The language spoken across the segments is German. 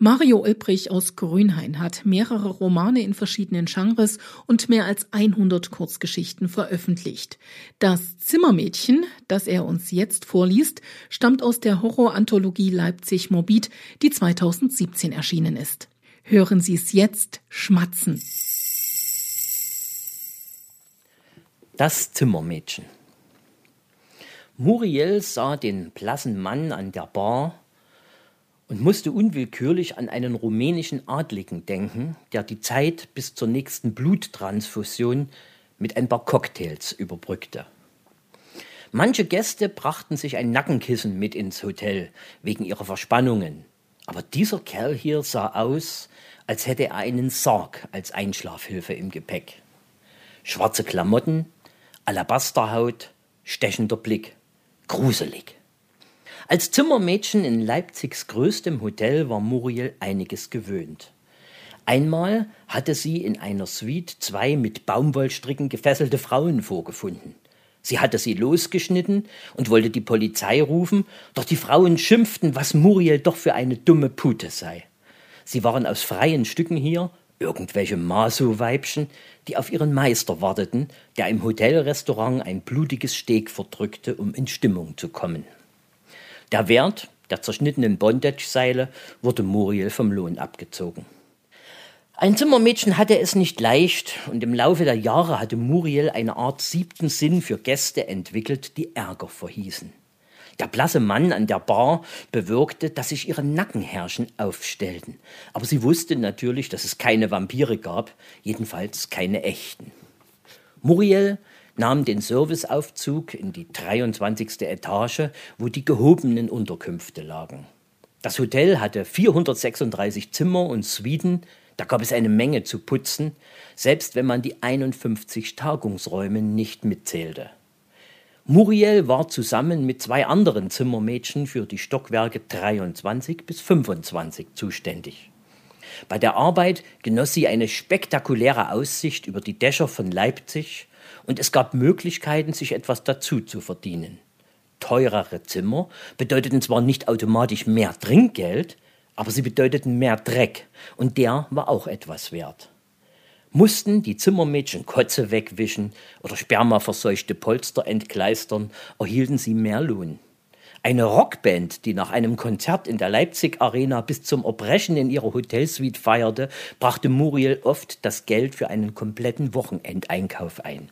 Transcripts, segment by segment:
Mario Ulbrich aus Grünhain hat mehrere Romane in verschiedenen Genres und mehr als 100 Kurzgeschichten veröffentlicht. Das Zimmermädchen, das er uns jetzt vorliest, stammt aus der Horroranthologie Leipzig Morbid, die 2017 erschienen ist. Hören Sie es jetzt schmatzen. Das Zimmermädchen. Muriel sah den blassen Mann an der Bar und musste unwillkürlich an einen rumänischen Adligen denken, der die Zeit bis zur nächsten Bluttransfusion mit ein paar Cocktails überbrückte. Manche Gäste brachten sich ein Nackenkissen mit ins Hotel wegen ihrer Verspannungen, aber dieser Kerl hier sah aus, als hätte er einen Sarg als Einschlafhilfe im Gepäck. Schwarze Klamotten, Alabasterhaut, stechender Blick. Gruselig. Als Zimmermädchen in Leipzigs größtem Hotel war Muriel einiges gewöhnt. Einmal hatte sie in einer Suite zwei mit Baumwollstricken gefesselte Frauen vorgefunden. Sie hatte sie losgeschnitten und wollte die Polizei rufen, doch die Frauen schimpften, was Muriel doch für eine dumme Pute sei. Sie waren aus freien Stücken hier, irgendwelche Maso-Weibchen, die auf ihren Meister warteten, der im Hotelrestaurant ein blutiges Steg verdrückte, um in Stimmung zu kommen. Der Wert der zerschnittenen Bondage-Seile wurde Muriel vom Lohn abgezogen. Ein Zimmermädchen hatte es nicht leicht und im Laufe der Jahre hatte Muriel eine Art siebten Sinn für Gäste entwickelt, die Ärger verhießen. Der blasse Mann an der Bar bewirkte, dass sich ihre Nackenherrchen aufstellten. Aber sie wusste natürlich, dass es keine Vampire gab, jedenfalls keine echten. Muriel nahm den Serviceaufzug in die 23. Etage, wo die gehobenen Unterkünfte lagen. Das Hotel hatte 436 Zimmer und Suiten, da gab es eine Menge zu putzen, selbst wenn man die 51 Tagungsräume nicht mitzählte. Muriel war zusammen mit zwei anderen Zimmermädchen für die Stockwerke 23 bis 25 zuständig. Bei der Arbeit genoss sie eine spektakuläre Aussicht über die Dächer von Leipzig und es gab Möglichkeiten, sich etwas dazu zu verdienen. Teurere Zimmer bedeuteten zwar nicht automatisch mehr Trinkgeld, aber sie bedeuteten mehr Dreck, und der war auch etwas wert. Mussten die Zimmermädchen Kotze wegwischen oder spermaverseuchte Polster entkleistern, erhielten sie mehr Lohn. Eine Rockband, die nach einem Konzert in der Leipzig Arena bis zum Erbrechen in ihrer Hotelsuite feierte, brachte Muriel oft das Geld für einen kompletten Wochenendeinkauf ein.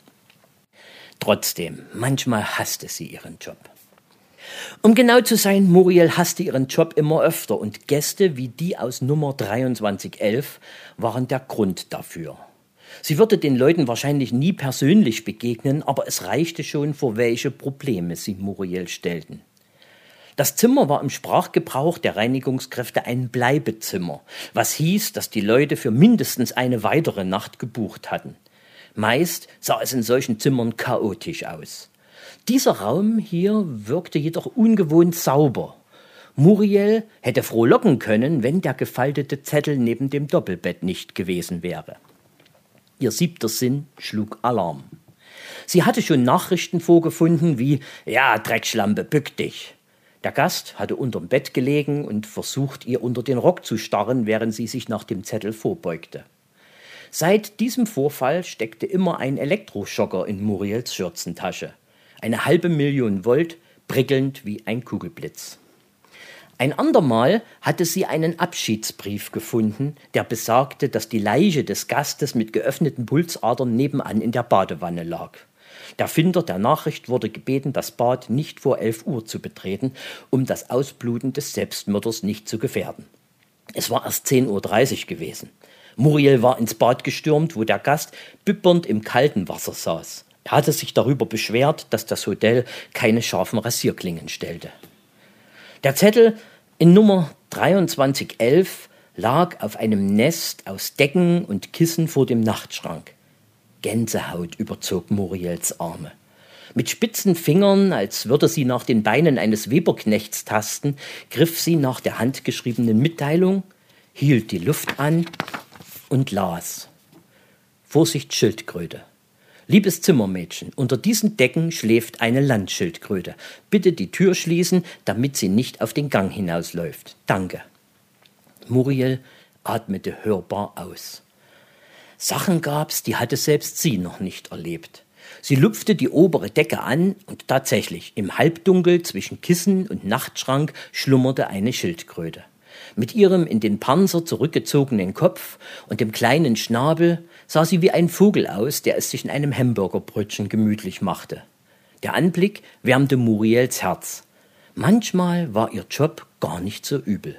Trotzdem, manchmal hasste sie ihren Job. Um genau zu sein, Muriel hasste ihren Job immer öfter und Gäste wie die aus Nummer 2311 waren der Grund dafür. Sie würde den Leuten wahrscheinlich nie persönlich begegnen, aber es reichte schon, vor welche Probleme sie Muriel stellten. Das Zimmer war im Sprachgebrauch der Reinigungskräfte ein Bleibezimmer, was hieß, dass die Leute für mindestens eine weitere Nacht gebucht hatten. Meist sah es in solchen Zimmern chaotisch aus. Dieser Raum hier wirkte jedoch ungewohnt sauber. Muriel hätte frohlocken können, wenn der gefaltete Zettel neben dem Doppelbett nicht gewesen wäre. Ihr siebter Sinn schlug Alarm. Sie hatte schon Nachrichten vorgefunden wie Ja, Dreckschlampe, bück dich. Der Gast hatte unterm Bett gelegen und versucht, ihr unter den Rock zu starren, während sie sich nach dem Zettel vorbeugte. Seit diesem Vorfall steckte immer ein Elektroschocker in Muriels Schürzentasche. Eine halbe Million Volt, prickelnd wie ein Kugelblitz. Ein andermal hatte sie einen Abschiedsbrief gefunden, der besagte, dass die Leiche des Gastes mit geöffneten Pulsadern nebenan in der Badewanne lag. Der Finder der Nachricht wurde gebeten, das Bad nicht vor 11 Uhr zu betreten, um das Ausbluten des Selbstmörders nicht zu gefährden. Es war erst 10.30 Uhr gewesen. Muriel war ins Bad gestürmt, wo der Gast bibbernd im kalten Wasser saß. Er hatte sich darüber beschwert, dass das Hotel keine scharfen Rasierklingen stellte. Der Zettel in Nummer 2311 lag auf einem Nest aus Decken und Kissen vor dem Nachtschrank. Gänsehaut überzog Muriels Arme. Mit spitzen Fingern, als würde sie nach den Beinen eines Weberknechts tasten, griff sie nach der handgeschriebenen Mitteilung, hielt die Luft an und las. Vorsicht Schildkröte. Liebes Zimmermädchen, unter diesen Decken schläft eine Landschildkröte. Bitte die Tür schließen, damit sie nicht auf den Gang hinausläuft. Danke. Muriel atmete hörbar aus. Sachen gab's, die hatte selbst sie noch nicht erlebt. Sie lupfte die obere Decke an und tatsächlich im Halbdunkel zwischen Kissen und Nachtschrank schlummerte eine Schildkröte. Mit ihrem in den Panzer zurückgezogenen Kopf und dem kleinen Schnabel sah sie wie ein Vogel aus, der es sich in einem Hamburgerbrötchen gemütlich machte. Der Anblick wärmte Muriels Herz. Manchmal war ihr Job gar nicht so übel.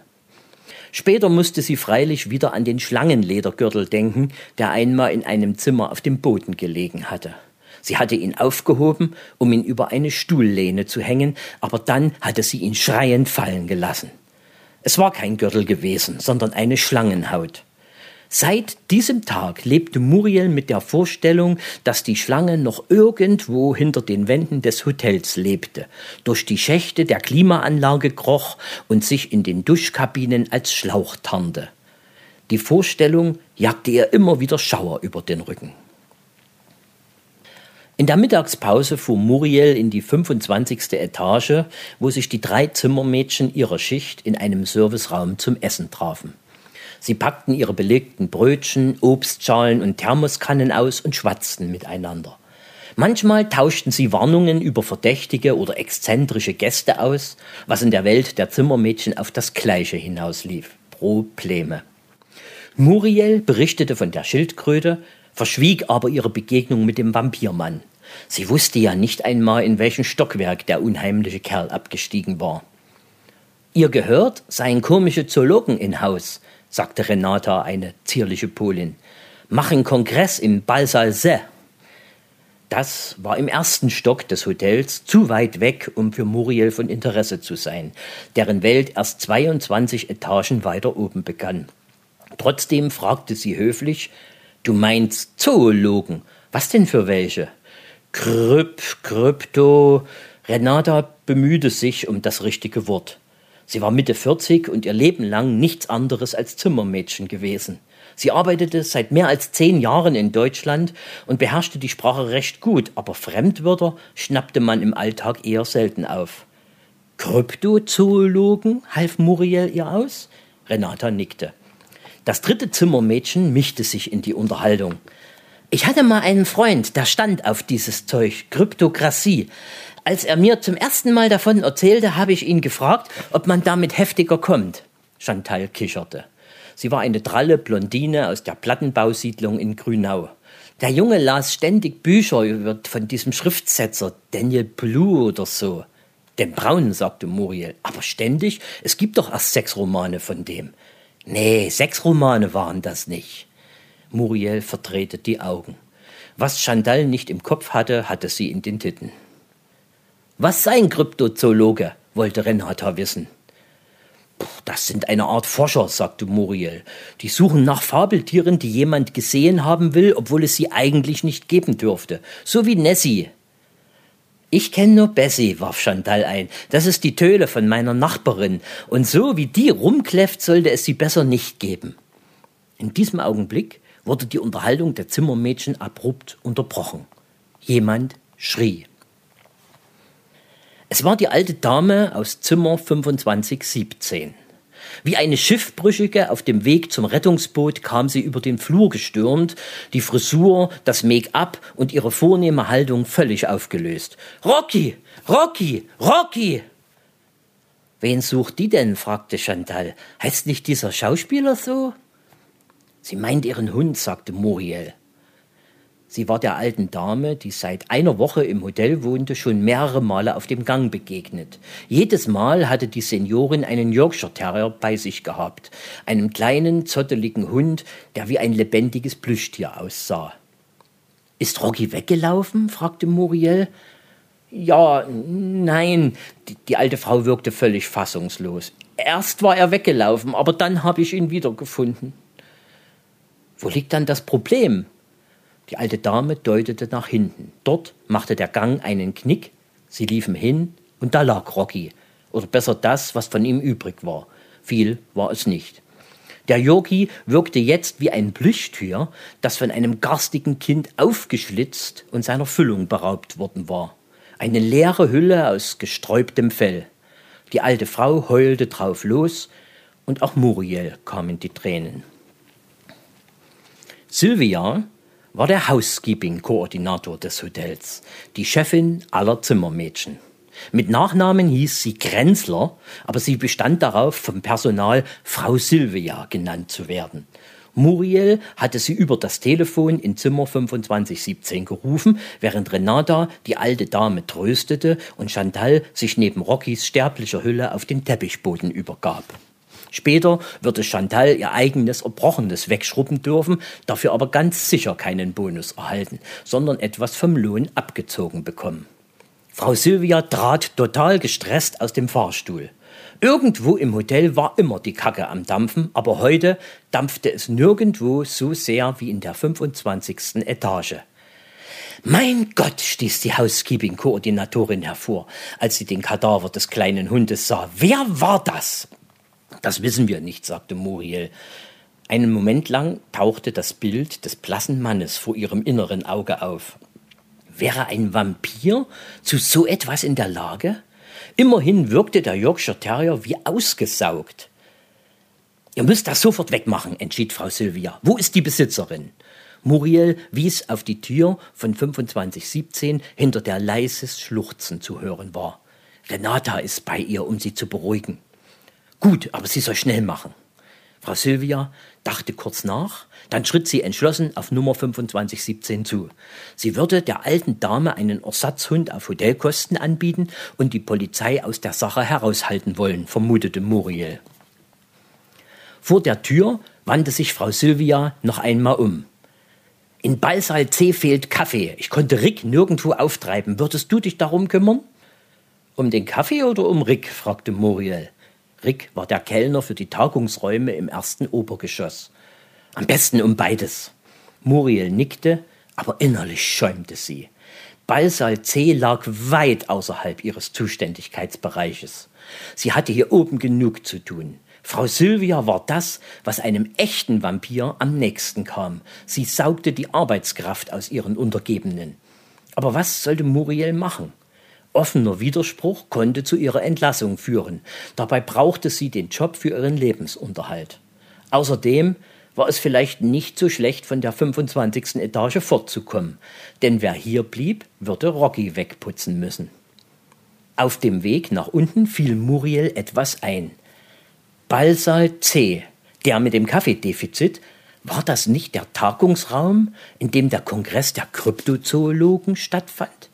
Später musste sie freilich wieder an den Schlangenledergürtel denken, der einmal in einem Zimmer auf dem Boden gelegen hatte. Sie hatte ihn aufgehoben, um ihn über eine Stuhllehne zu hängen, aber dann hatte sie ihn schreiend fallen gelassen. Es war kein Gürtel gewesen, sondern eine Schlangenhaut. Seit diesem Tag lebte Muriel mit der Vorstellung, dass die Schlange noch irgendwo hinter den Wänden des Hotels lebte, durch die Schächte der Klimaanlage kroch und sich in den Duschkabinen als Schlauch tarnte. Die Vorstellung jagte ihr immer wieder Schauer über den Rücken. In der Mittagspause fuhr Muriel in die 25. Etage, wo sich die drei Zimmermädchen ihrer Schicht in einem Serviceraum zum Essen trafen. Sie packten ihre belegten Brötchen, Obstschalen und Thermoskannen aus und schwatzten miteinander. Manchmal tauschten sie Warnungen über verdächtige oder exzentrische Gäste aus, was in der Welt der Zimmermädchen auf das Gleiche hinauslief. Probleme. Muriel berichtete von der Schildkröte, verschwieg aber ihre Begegnung mit dem Vampirmann. Sie wusste ja nicht einmal, in welchem Stockwerk der unheimliche Kerl abgestiegen war. Ihr gehört seien komische Zoologen in Haus, sagte Renata, eine zierliche Polin. Machen Kongress im Balsal Se. Das war im ersten Stock des Hotels zu weit weg, um für Muriel von Interesse zu sein, deren Welt erst 22 Etagen weiter oben begann. Trotzdem fragte sie höflich, Du meinst Zoologen? Was denn für welche? Kryp, Krypto. Renata bemühte sich um das richtige Wort. Sie war Mitte 40 und ihr Leben lang nichts anderes als Zimmermädchen gewesen. Sie arbeitete seit mehr als zehn Jahren in Deutschland und beherrschte die Sprache recht gut, aber Fremdwörter schnappte man im Alltag eher selten auf. Kryptozoologen? half Muriel ihr aus. Renata nickte. Das dritte Zimmermädchen mischte sich in die Unterhaltung. Ich hatte mal einen Freund, der stand auf dieses Zeug, Kryptokratie. Als er mir zum ersten Mal davon erzählte, habe ich ihn gefragt, ob man damit heftiger kommt. Chantal kicherte. Sie war eine dralle Blondine aus der Plattenbausiedlung in Grünau. Der Junge las ständig Bücher von diesem Schriftsetzer Daniel Blue oder so. Den Braunen, sagte Muriel. Aber ständig? Es gibt doch erst sechs Romane von dem. Nee, sechs Romane waren das nicht. Muriel verdrehte die Augen. Was Chantal nicht im Kopf hatte, hatte sie in den Titten. Was sei ein Kryptozoologe? wollte Renata wissen. Das sind eine Art Forscher, sagte Muriel. Die suchen nach Fabeltieren, die jemand gesehen haben will, obwohl es sie eigentlich nicht geben dürfte. So wie Nessie. Ich kenne nur Bessie, warf Chantal ein. Das ist die Töle von meiner Nachbarin. Und so wie die rumkläfft, sollte es sie besser nicht geben. In diesem Augenblick wurde die Unterhaltung der Zimmermädchen abrupt unterbrochen. Jemand schrie. Es war die alte Dame aus Zimmer 2517. Wie eine Schiffbrüchige auf dem Weg zum Rettungsboot kam sie über den Flur gestürmt, die Frisur, das Make-up und ihre vornehme Haltung völlig aufgelöst. Rocky! Rocky! Rocky! Wen sucht die denn? fragte Chantal. Heißt nicht dieser Schauspieler so? Sie meint ihren Hund, sagte Muriel. Sie war der alten Dame, die seit einer Woche im Hotel wohnte, schon mehrere Male auf dem Gang begegnet. Jedes Mal hatte die Seniorin einen Yorkshire Terrier bei sich gehabt, einen kleinen, zotteligen Hund, der wie ein lebendiges Plüschtier aussah. Ist Rocky weggelaufen? fragte Muriel. Ja, nein, die, die alte Frau wirkte völlig fassungslos. Erst war er weggelaufen, aber dann habe ich ihn wiedergefunden. Wo liegt dann das Problem? Die alte Dame deutete nach hinten. Dort machte der Gang einen Knick, sie liefen hin, und da lag Rocky. Oder besser das, was von ihm übrig war. Viel war es nicht. Der Yogi wirkte jetzt wie ein Plüschtier, das von einem garstigen Kind aufgeschlitzt und seiner Füllung beraubt worden war. Eine leere Hülle aus gesträubtem Fell. Die alte Frau heulte drauf los, und auch Muriel kamen die Tränen. Sylvia war der Housekeeping-Koordinator des Hotels, die Chefin aller Zimmermädchen. Mit Nachnamen hieß sie Grenzler, aber sie bestand darauf, vom Personal Frau Sylvia genannt zu werden. Muriel hatte sie über das Telefon in Zimmer 2517 gerufen, während Renata die alte Dame tröstete und Chantal sich neben Rockys sterblicher Hülle auf den Teppichboden übergab. Später würde Chantal ihr eigenes Erbrochenes wegschrubben dürfen, dafür aber ganz sicher keinen Bonus erhalten, sondern etwas vom Lohn abgezogen bekommen. Frau Sylvia trat total gestresst aus dem Fahrstuhl. Irgendwo im Hotel war immer die Kacke am Dampfen, aber heute dampfte es nirgendwo so sehr wie in der 25. Etage. Mein Gott, stieß die Housekeeping-Koordinatorin hervor, als sie den Kadaver des kleinen Hundes sah. Wer war das? Das wissen wir nicht, sagte Muriel. Einen Moment lang tauchte das Bild des blassen Mannes vor ihrem inneren Auge auf. Wäre ein Vampir zu so etwas in der Lage? Immerhin wirkte der Yorkshire Terrier wie ausgesaugt. Ihr müsst das sofort wegmachen, entschied Frau Sylvia. Wo ist die Besitzerin? Muriel wies auf die Tür von 2517, hinter der leises Schluchzen zu hören war. Renata ist bei ihr, um sie zu beruhigen. Gut, aber sie soll schnell machen. Frau Sylvia dachte kurz nach, dann schritt sie entschlossen auf Nummer 2517 zu. Sie würde der alten Dame einen Ersatzhund auf Hotelkosten anbieten und die Polizei aus der Sache heraushalten wollen, vermutete Muriel. Vor der Tür wandte sich Frau Sylvia noch einmal um. In Ballsaal C fehlt Kaffee. Ich konnte Rick nirgendwo auftreiben. Würdest du dich darum kümmern? Um den Kaffee oder um Rick? fragte Muriel. Rick war der Kellner für die Tagungsräume im ersten Obergeschoss. Am besten um beides. Muriel nickte, aber innerlich schäumte sie. Ballsaal C lag weit außerhalb ihres Zuständigkeitsbereiches. Sie hatte hier oben genug zu tun. Frau Sylvia war das, was einem echten Vampir am nächsten kam. Sie saugte die Arbeitskraft aus ihren Untergebenen. Aber was sollte Muriel machen? Offener Widerspruch konnte zu ihrer Entlassung führen. Dabei brauchte sie den Job für ihren Lebensunterhalt. Außerdem war es vielleicht nicht so schlecht, von der 25. Etage fortzukommen, denn wer hier blieb, würde Rocky wegputzen müssen. Auf dem Weg nach unten fiel Muriel etwas ein. Ballsaal C, der mit dem Kaffeedefizit, war das nicht der Tagungsraum, in dem der Kongress der Kryptozoologen stattfand?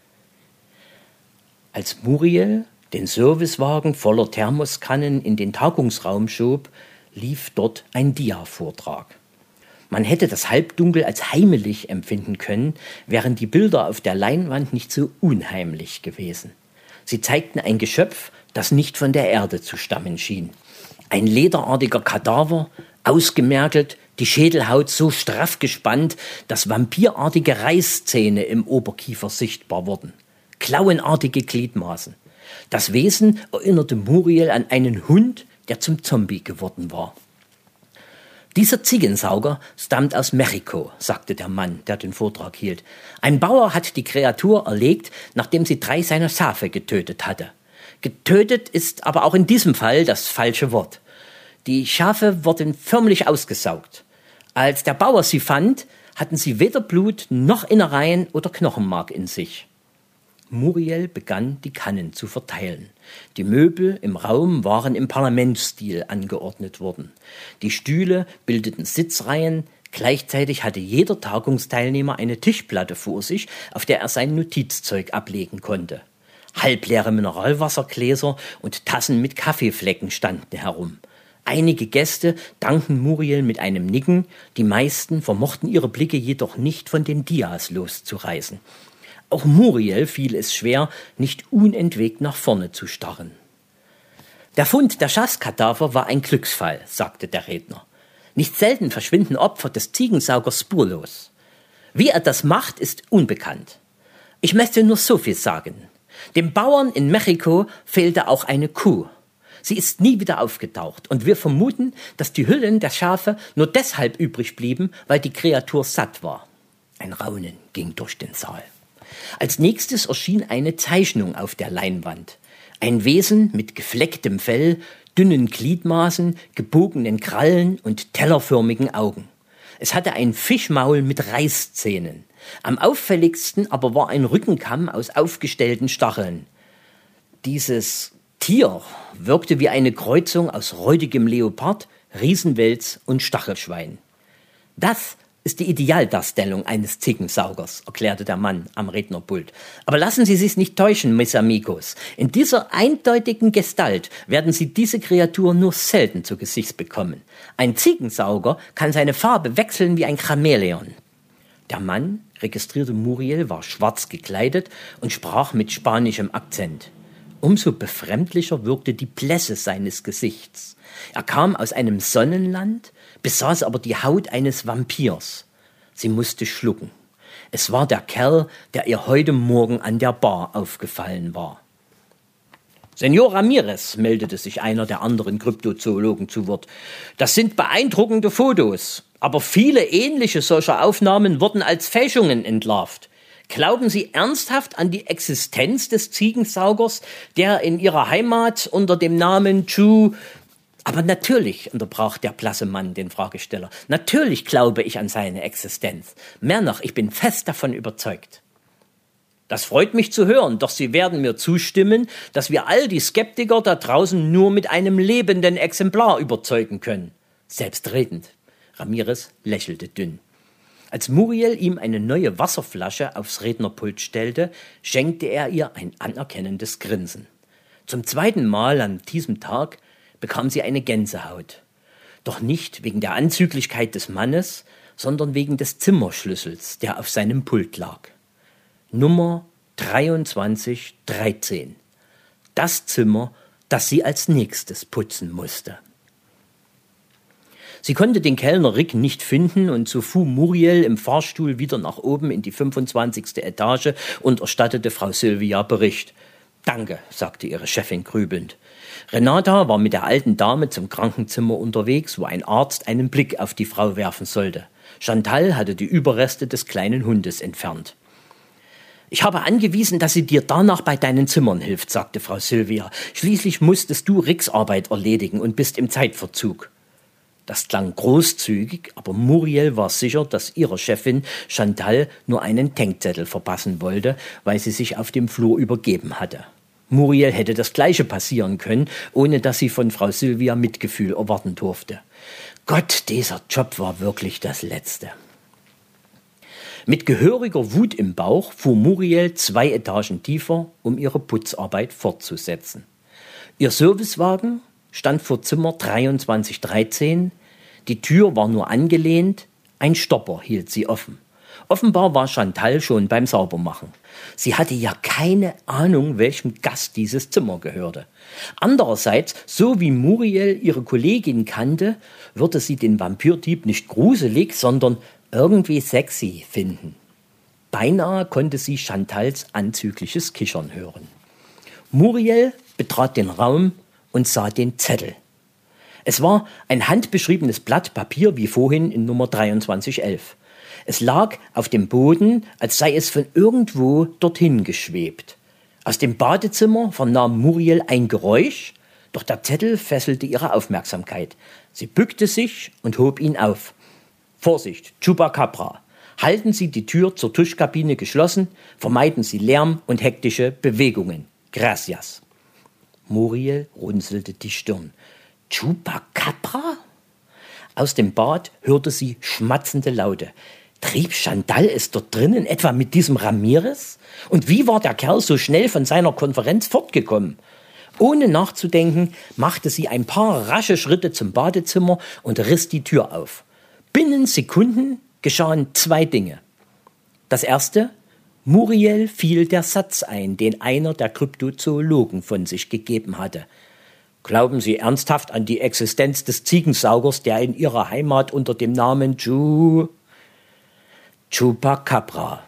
Als Muriel den Servicewagen voller Thermoskannen in den Tagungsraum schob, lief dort ein Dia-Vortrag. Man hätte das Halbdunkel als heimelig empfinden können, wären die Bilder auf der Leinwand nicht so unheimlich gewesen. Sie zeigten ein Geschöpf, das nicht von der Erde zu stammen schien. Ein lederartiger Kadaver, ausgemergelt, die Schädelhaut so straff gespannt, dass vampirartige Reißzähne im Oberkiefer sichtbar wurden klauenartige Gliedmaßen. Das Wesen erinnerte Muriel an einen Hund, der zum Zombie geworden war. Dieser Ziegensauger stammt aus Mexiko, sagte der Mann, der den Vortrag hielt. Ein Bauer hat die Kreatur erlegt, nachdem sie drei seiner Schafe getötet hatte. Getötet ist aber auch in diesem Fall das falsche Wort. Die Schafe wurden förmlich ausgesaugt. Als der Bauer sie fand, hatten sie weder Blut noch Innereien oder Knochenmark in sich. Muriel begann, die Kannen zu verteilen. Die Möbel im Raum waren im Parlamentsstil angeordnet worden. Die Stühle bildeten Sitzreihen, Gleichzeitig hatte jeder Tagungsteilnehmer eine Tischplatte vor sich, auf der er sein Notizzeug ablegen konnte. Halbleere Mineralwassergläser und Tassen mit Kaffeeflecken standen herum. Einige Gäste dankten Muriel mit einem Nicken, die meisten vermochten ihre Blicke jedoch nicht von den Dias loszureißen. Auch Muriel fiel es schwer, nicht unentwegt nach vorne zu starren. Der Fund der Schafskadaver war ein Glücksfall, sagte der Redner. Nicht selten verschwinden Opfer des Ziegensaugers spurlos. Wie er das macht, ist unbekannt. Ich möchte nur so viel sagen. Dem Bauern in Mexiko fehlte auch eine Kuh. Sie ist nie wieder aufgetaucht und wir vermuten, dass die Hüllen der Schafe nur deshalb übrig blieben, weil die Kreatur satt war. Ein Raunen ging durch den Saal. Als nächstes erschien eine Zeichnung auf der Leinwand. Ein Wesen mit geflecktem Fell, dünnen Gliedmaßen, gebogenen Krallen und tellerförmigen Augen. Es hatte ein Fischmaul mit Reißzähnen. Am auffälligsten aber war ein Rückenkamm aus aufgestellten Stacheln. Dieses Tier wirkte wie eine Kreuzung aus räudigem Leopard, Riesenwels und Stachelschwein. Das ist die Idealdarstellung eines Zickensaugers, erklärte der Mann am Rednerpult. Aber lassen Sie sich nicht täuschen, Miss Amigos. In dieser eindeutigen Gestalt werden Sie diese Kreatur nur selten zu Gesicht bekommen. Ein Ziegensauger kann seine Farbe wechseln wie ein Chamäleon. Der Mann, registrierte Muriel, war schwarz gekleidet und sprach mit spanischem Akzent. Umso befremdlicher wirkte die Blässe seines Gesichts. Er kam aus einem Sonnenland, besaß aber die Haut eines Vampirs. Sie musste schlucken. Es war der Kerl, der ihr heute Morgen an der Bar aufgefallen war. Senor Ramirez, meldete sich einer der anderen Kryptozoologen zu Wort. Das sind beeindruckende Fotos, aber viele ähnliche solcher Aufnahmen wurden als Fälschungen entlarvt. Glauben Sie ernsthaft an die Existenz des Ziegensaugers, der in Ihrer Heimat unter dem Namen Chu aber natürlich, unterbrach der blasse Mann den Fragesteller, natürlich glaube ich an seine Existenz. Mehr noch, ich bin fest davon überzeugt. Das freut mich zu hören, doch Sie werden mir zustimmen, dass wir all die Skeptiker da draußen nur mit einem lebenden Exemplar überzeugen können. Selbstredend. Ramirez lächelte dünn. Als Muriel ihm eine neue Wasserflasche aufs Rednerpult stellte, schenkte er ihr ein anerkennendes Grinsen. Zum zweiten Mal an diesem Tag bekam sie eine Gänsehaut. Doch nicht wegen der Anzüglichkeit des Mannes, sondern wegen des Zimmerschlüssels, der auf seinem Pult lag. Nummer 2313. Das Zimmer, das sie als nächstes putzen musste. Sie konnte den Kellner Rick nicht finden und so fuhr Muriel im Fahrstuhl wieder nach oben in die 25. Etage und erstattete Frau Sylvia Bericht. Danke, sagte ihre Chefin grübelnd. Renata war mit der alten Dame zum Krankenzimmer unterwegs, wo ein Arzt einen Blick auf die Frau werfen sollte. Chantal hatte die Überreste des kleinen Hundes entfernt. Ich habe angewiesen, dass sie dir danach bei deinen Zimmern hilft, sagte Frau Sylvia. Schließlich musstest du Ricks Arbeit erledigen und bist im Zeitverzug. Das klang großzügig, aber Muriel war sicher, dass ihrer Chefin Chantal nur einen Tankzettel verpassen wollte, weil sie sich auf dem Flur übergeben hatte. Muriel hätte das Gleiche passieren können, ohne dass sie von Frau Sylvia Mitgefühl erwarten durfte. Gott, dieser Job war wirklich das Letzte. Mit gehöriger Wut im Bauch fuhr Muriel zwei Etagen tiefer, um ihre Putzarbeit fortzusetzen. Ihr Servicewagen stand vor Zimmer 2313, die Tür war nur angelehnt, ein Stopper hielt sie offen. Offenbar war Chantal schon beim Saubermachen. Sie hatte ja keine Ahnung, welchem Gast dieses Zimmer gehörte. Andererseits, so wie Muriel ihre Kollegin kannte, würde sie den Vampirdieb nicht gruselig, sondern irgendwie sexy finden. Beinahe konnte sie Chantals anzügliches Kichern hören. Muriel betrat den Raum und sah den Zettel. Es war ein handbeschriebenes Blatt Papier wie vorhin in Nummer 2311. Es lag auf dem Boden, als sei es von irgendwo dorthin geschwebt. Aus dem Badezimmer vernahm Muriel ein Geräusch, doch der Zettel fesselte ihre Aufmerksamkeit. Sie bückte sich und hob ihn auf. Vorsicht, Chupacabra. Halten Sie die Tür zur Tuschkabine geschlossen, vermeiden Sie Lärm und hektische Bewegungen. Gracias. Muriel runzelte die Stirn. Chupacabra? Aus dem Bad hörte sie schmatzende Laute. Trieb Chantal es dort drinnen etwa mit diesem Ramirez? Und wie war der Kerl so schnell von seiner Konferenz fortgekommen? Ohne nachzudenken, machte sie ein paar rasche Schritte zum Badezimmer und riss die Tür auf. Binnen Sekunden geschahen zwei Dinge. Das erste, Muriel fiel der Satz ein, den einer der Kryptozoologen von sich gegeben hatte. Glauben Sie ernsthaft an die Existenz des Ziegensaugers, der in Ihrer Heimat unter dem Namen Ju Chupacabra.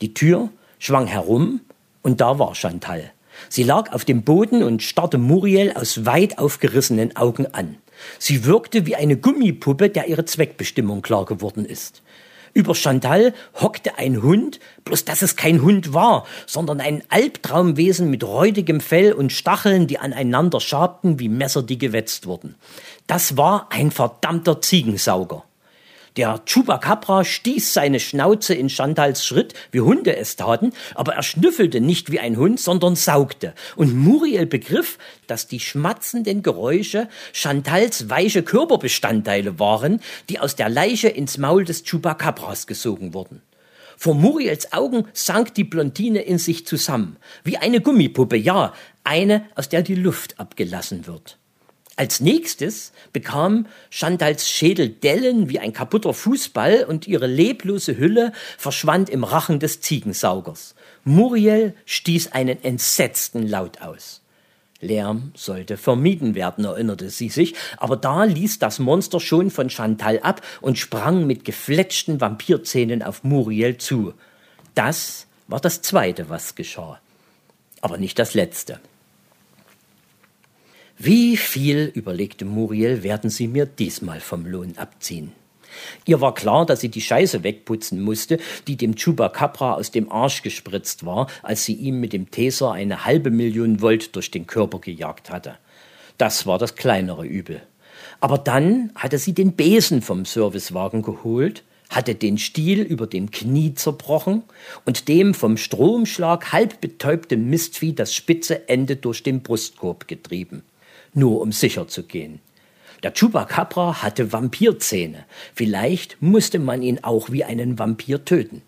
Die Tür schwang herum und da war Chantal. Sie lag auf dem Boden und starrte Muriel aus weit aufgerissenen Augen an. Sie wirkte wie eine Gummipuppe, der ihre Zweckbestimmung klar geworden ist. Über Chantal hockte ein Hund, bloß dass es kein Hund war, sondern ein Albtraumwesen mit räudigem Fell und Stacheln, die aneinander schabten wie Messer, die gewetzt wurden. Das war ein verdammter Ziegensauger. Der Chupacabra stieß seine Schnauze in Chantals Schritt, wie Hunde es taten, aber er schnüffelte nicht wie ein Hund, sondern saugte. Und Muriel begriff, dass die schmatzenden Geräusche Chantals weiche Körperbestandteile waren, die aus der Leiche ins Maul des Chupacabras gesogen wurden. Vor Muriels Augen sank die Blondine in sich zusammen, wie eine Gummipuppe, ja, eine, aus der die Luft abgelassen wird. Als nächstes bekam Chantals Schädel Dellen wie ein kaputter Fußball und ihre leblose Hülle verschwand im Rachen des Ziegensaugers. Muriel stieß einen entsetzten Laut aus. Lärm sollte vermieden werden, erinnerte sie sich, aber da ließ das Monster schon von Chantal ab und sprang mit gefletschten Vampirzähnen auf Muriel zu. Das war das Zweite, was geschah. Aber nicht das Letzte. Wie viel, überlegte Muriel, werden Sie mir diesmal vom Lohn abziehen? Ihr war klar, dass sie die Scheiße wegputzen musste, die dem Chupacabra aus dem Arsch gespritzt war, als sie ihm mit dem Taser eine halbe Million Volt durch den Körper gejagt hatte. Das war das kleinere Übel. Aber dann hatte sie den Besen vom Servicewagen geholt, hatte den Stiel über dem Knie zerbrochen und dem vom Stromschlag halb betäubten Mistvieh das spitze Ende durch den Brustkorb getrieben nur um sicher zu gehen. Der Chupacabra hatte Vampirzähne. Vielleicht musste man ihn auch wie einen Vampir töten.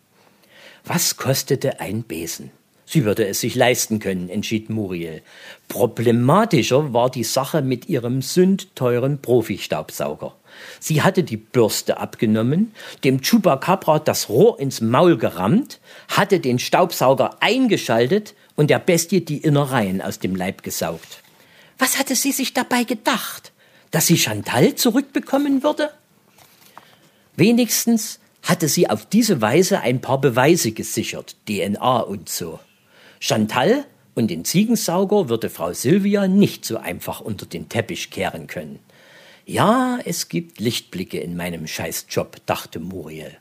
Was kostete ein Besen? Sie würde es sich leisten können, entschied Muriel. Problematischer war die Sache mit ihrem sündteuren Profi-Staubsauger. Sie hatte die Bürste abgenommen, dem Chupacabra das Rohr ins Maul gerammt, hatte den Staubsauger eingeschaltet und der Bestie die Innereien aus dem Leib gesaugt. Was hatte sie sich dabei gedacht? Dass sie Chantal zurückbekommen würde? Wenigstens hatte sie auf diese Weise ein paar Beweise gesichert, DNA und so. Chantal und den Ziegensauger würde Frau Sylvia nicht so einfach unter den Teppich kehren können. Ja, es gibt Lichtblicke in meinem Scheißjob, dachte Muriel.